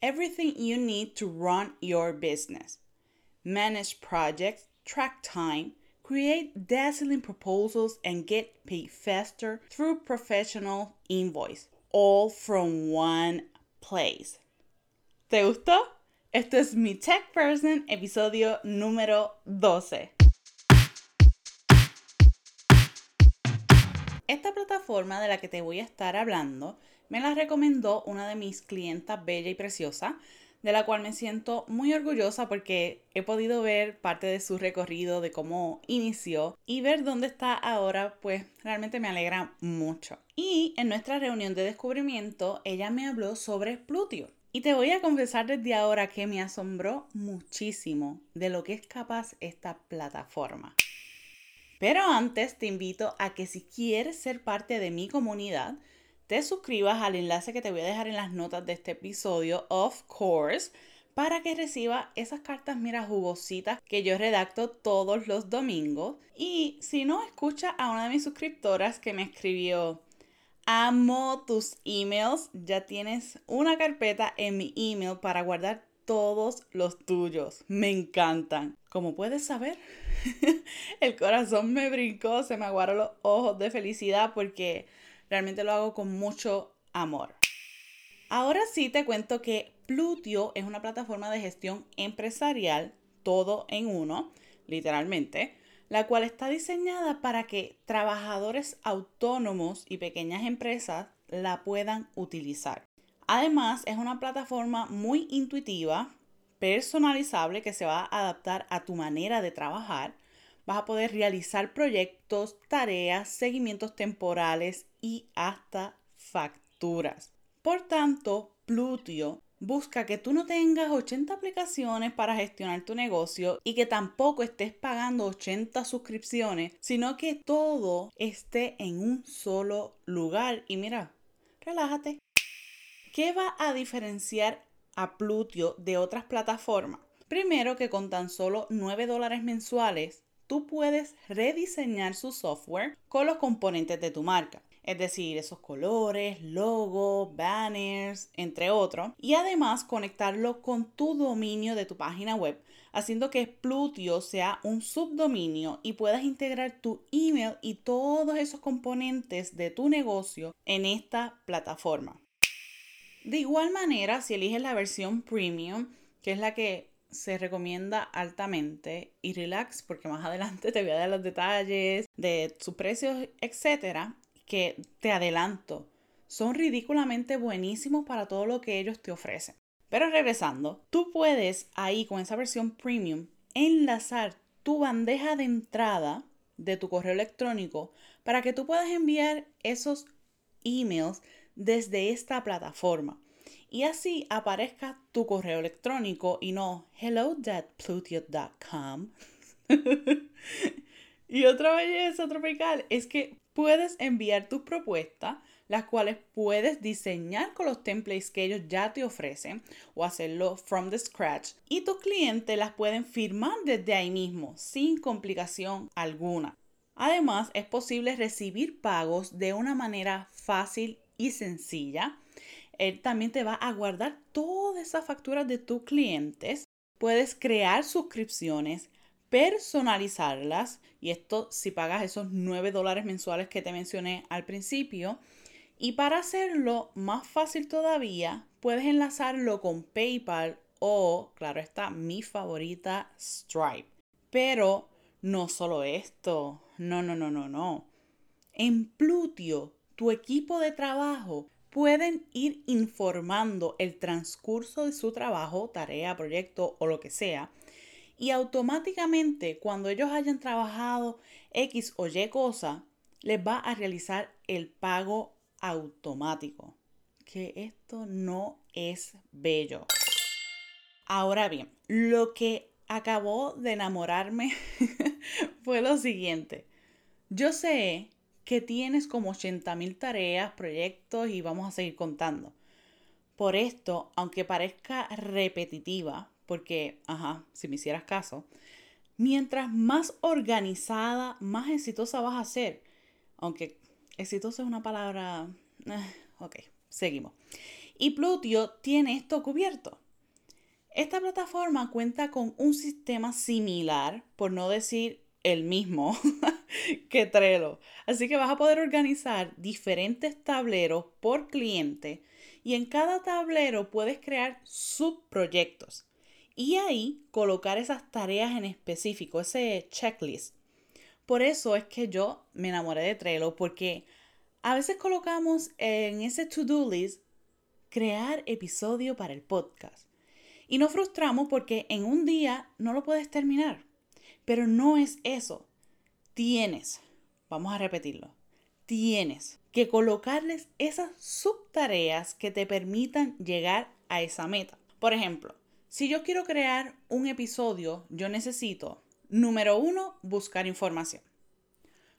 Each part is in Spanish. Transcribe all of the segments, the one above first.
everything you need to run your business. Manage projects, track time, create dazzling proposals, and get paid faster through professional invoice, all from one place. ¿Te gustó? Esto es mi Tech Person, episodio número 12. Esta plataforma de la que te voy a estar hablando me la recomendó una de mis clientas bella y preciosa, de la cual me siento muy orgullosa porque he podido ver parte de su recorrido, de cómo inició y ver dónde está ahora, pues realmente me alegra mucho. Y en nuestra reunión de descubrimiento, ella me habló sobre Plutio. Y te voy a confesar desde ahora que me asombró muchísimo de lo que es capaz esta plataforma. Pero antes te invito a que si quieres ser parte de mi comunidad, te suscribas al enlace que te voy a dejar en las notas de este episodio, of course, para que reciba esas cartas, mira, jugositas que yo redacto todos los domingos. Y si no, escucha a una de mis suscriptoras que me escribió, amo tus emails, ya tienes una carpeta en mi email para guardar todos los tuyos. Me encantan. Como puedes saber, el corazón me brincó, se me aguaron los ojos de felicidad porque realmente lo hago con mucho amor. Ahora sí te cuento que Plutio es una plataforma de gestión empresarial, todo en uno, literalmente, la cual está diseñada para que trabajadores autónomos y pequeñas empresas la puedan utilizar. Además, es una plataforma muy intuitiva, personalizable que se va a adaptar a tu manera de trabajar. Vas a poder realizar proyectos, tareas, seguimientos temporales y hasta facturas. Por tanto, Plutio busca que tú no tengas 80 aplicaciones para gestionar tu negocio y que tampoco estés pagando 80 suscripciones, sino que todo esté en un solo lugar. Y mira, relájate. ¿Qué va a diferenciar a Plutio de otras plataformas? Primero que con tan solo 9 dólares mensuales, tú puedes rediseñar su software con los componentes de tu marca. Es decir, esos colores, logos, banners, entre otros. Y además conectarlo con tu dominio de tu página web, haciendo que Plutio sea un subdominio y puedas integrar tu email y todos esos componentes de tu negocio en esta plataforma. De igual manera, si eliges la versión premium, que es la que se recomienda altamente, y relax, porque más adelante te voy a dar los detalles de sus precios, etcétera, que te adelanto, son ridículamente buenísimos para todo lo que ellos te ofrecen. Pero regresando, tú puedes ahí con esa versión premium enlazar tu bandeja de entrada de tu correo electrónico para que tú puedas enviar esos emails desde esta plataforma. Y así aparezca tu correo electrónico y no hello.plutio.com. y otra belleza tropical es que puedes enviar tus propuestas, las cuales puedes diseñar con los templates que ellos ya te ofrecen o hacerlo from the scratch. Y tus clientes las pueden firmar desde ahí mismo, sin complicación alguna. Además, es posible recibir pagos de una manera fácil y sencilla. Él también te va a guardar todas esas facturas de tus clientes. Puedes crear suscripciones, personalizarlas, y esto si pagas esos 9 dólares mensuales que te mencioné al principio. Y para hacerlo más fácil todavía, puedes enlazarlo con PayPal o, claro está, mi favorita, Stripe. Pero no solo esto, no, no, no, no, no. En Plutio tu equipo de trabajo pueden ir informando el transcurso de su trabajo, tarea, proyecto o lo que sea. Y automáticamente cuando ellos hayan trabajado X o Y cosa, les va a realizar el pago automático. Que esto no es bello. Ahora bien, lo que acabó de enamorarme fue lo siguiente. Yo sé que tienes como 80.000 tareas, proyectos y vamos a seguir contando. Por esto, aunque parezca repetitiva, porque, ajá, si me hicieras caso, mientras más organizada, más exitosa vas a ser. Aunque exitosa es una palabra... Eh, ok, seguimos. Y Plutio tiene esto cubierto. Esta plataforma cuenta con un sistema similar, por no decir el mismo, que Trello. Así que vas a poder organizar diferentes tableros por cliente y en cada tablero puedes crear subproyectos y ahí colocar esas tareas en específico, ese checklist. Por eso es que yo me enamoré de Trello porque a veces colocamos en ese to-do list crear episodio para el podcast. Y nos frustramos porque en un día no lo puedes terminar. Pero no es eso. Tienes, vamos a repetirlo, tienes que colocarles esas subtareas que te permitan llegar a esa meta. Por ejemplo, si yo quiero crear un episodio, yo necesito, número uno, buscar información.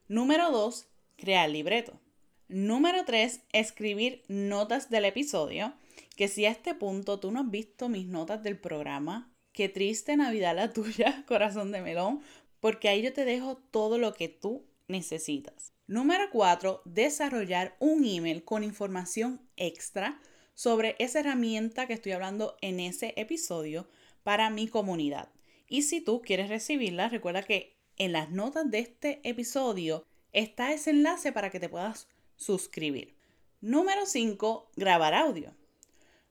Número dos, crear libreto. Número tres, escribir notas del episodio. Que si a este punto tú no has visto mis notas del programa, qué triste Navidad la tuya, corazón de melón, porque ahí yo te dejo todo lo que tú necesitas. Número 4. Desarrollar un email con información extra sobre esa herramienta que estoy hablando en ese episodio para mi comunidad. Y si tú quieres recibirla, recuerda que en las notas de este episodio está ese enlace para que te puedas suscribir. Número 5. Grabar audio.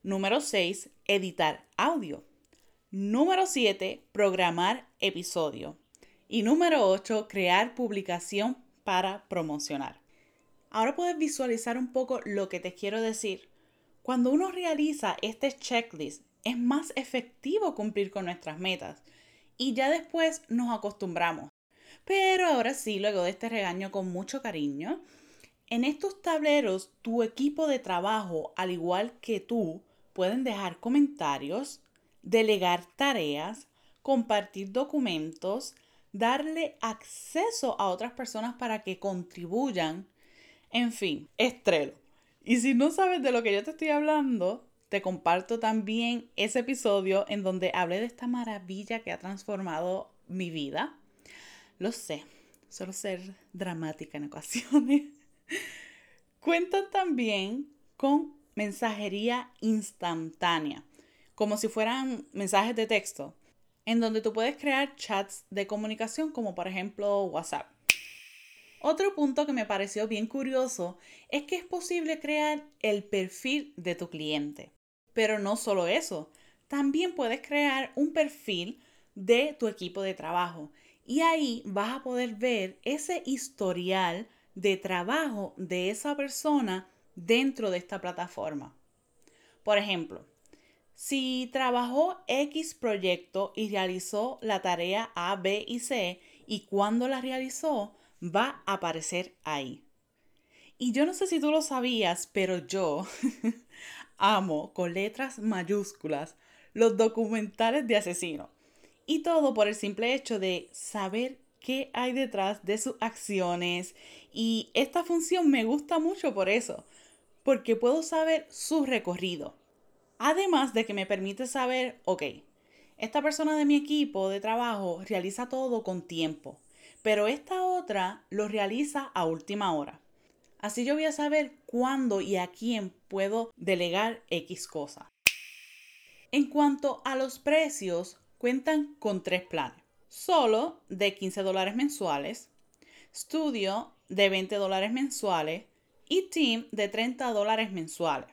Número 6. Editar audio. Número 7. Programar episodio. Y número 8, crear publicación para promocionar. Ahora puedes visualizar un poco lo que te quiero decir. Cuando uno realiza este checklist, es más efectivo cumplir con nuestras metas y ya después nos acostumbramos. Pero ahora sí, luego de este regaño con mucho cariño, en estos tableros tu equipo de trabajo, al igual que tú, pueden dejar comentarios, delegar tareas, compartir documentos, darle acceso a otras personas para que contribuyan. En fin, estrelo. Y si no sabes de lo que yo te estoy hablando, te comparto también ese episodio en donde hablé de esta maravilla que ha transformado mi vida. Lo sé, suelo ser dramática en ocasiones. Cuentan también con mensajería instantánea, como si fueran mensajes de texto en donde tú puedes crear chats de comunicación como por ejemplo WhatsApp. Otro punto que me pareció bien curioso es que es posible crear el perfil de tu cliente. Pero no solo eso, también puedes crear un perfil de tu equipo de trabajo y ahí vas a poder ver ese historial de trabajo de esa persona dentro de esta plataforma. Por ejemplo, si trabajó X proyecto y realizó la tarea A, B y C y cuando la realizó, va a aparecer ahí. Y yo no sé si tú lo sabías, pero yo amo con letras mayúsculas los documentales de asesino. Y todo por el simple hecho de saber qué hay detrás de sus acciones. Y esta función me gusta mucho por eso, porque puedo saber su recorrido Además de que me permite saber, ok, esta persona de mi equipo de trabajo realiza todo con tiempo, pero esta otra lo realiza a última hora. Así yo voy a saber cuándo y a quién puedo delegar X cosa. En cuanto a los precios, cuentan con tres planes. Solo de 15 dólares mensuales, Studio de 20 dólares mensuales y Team de 30 dólares mensuales.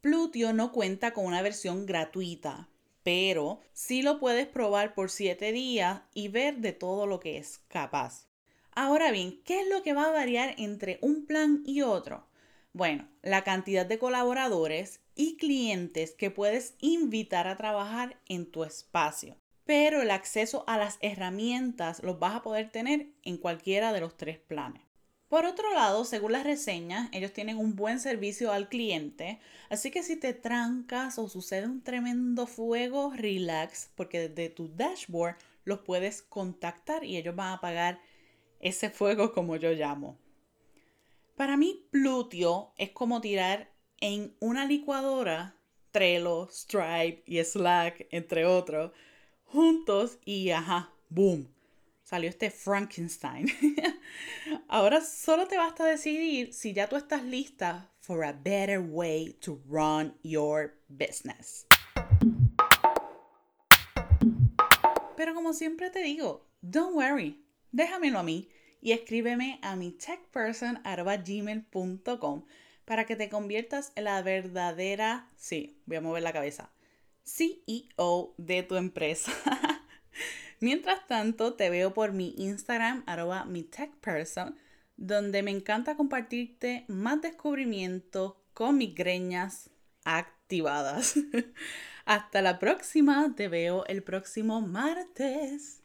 Plutio no cuenta con una versión gratuita, pero sí lo puedes probar por 7 días y ver de todo lo que es capaz. Ahora bien, ¿qué es lo que va a variar entre un plan y otro? Bueno, la cantidad de colaboradores y clientes que puedes invitar a trabajar en tu espacio. Pero el acceso a las herramientas los vas a poder tener en cualquiera de los tres planes. Por otro lado, según las reseñas, ellos tienen un buen servicio al cliente, así que si te trancas o sucede un tremendo fuego, relax, porque desde tu dashboard los puedes contactar y ellos van a apagar ese fuego como yo llamo. Para mí, Plutio es como tirar en una licuadora Trello, Stripe y Slack, entre otros, juntos y ajá, boom, salió este Frankenstein. Ahora solo te basta decidir si ya tú estás lista for a better way to run your business. Pero como siempre te digo, don't worry, déjamelo a mí y escríbeme a mi techperson.gmail.com para que te conviertas en la verdadera, sí, voy a mover la cabeza, CEO de tu empresa. Mientras tanto, te veo por mi Instagram, arroba mi techperson, donde me encanta compartirte más descubrimientos con mis greñas activadas. Hasta la próxima, te veo el próximo martes.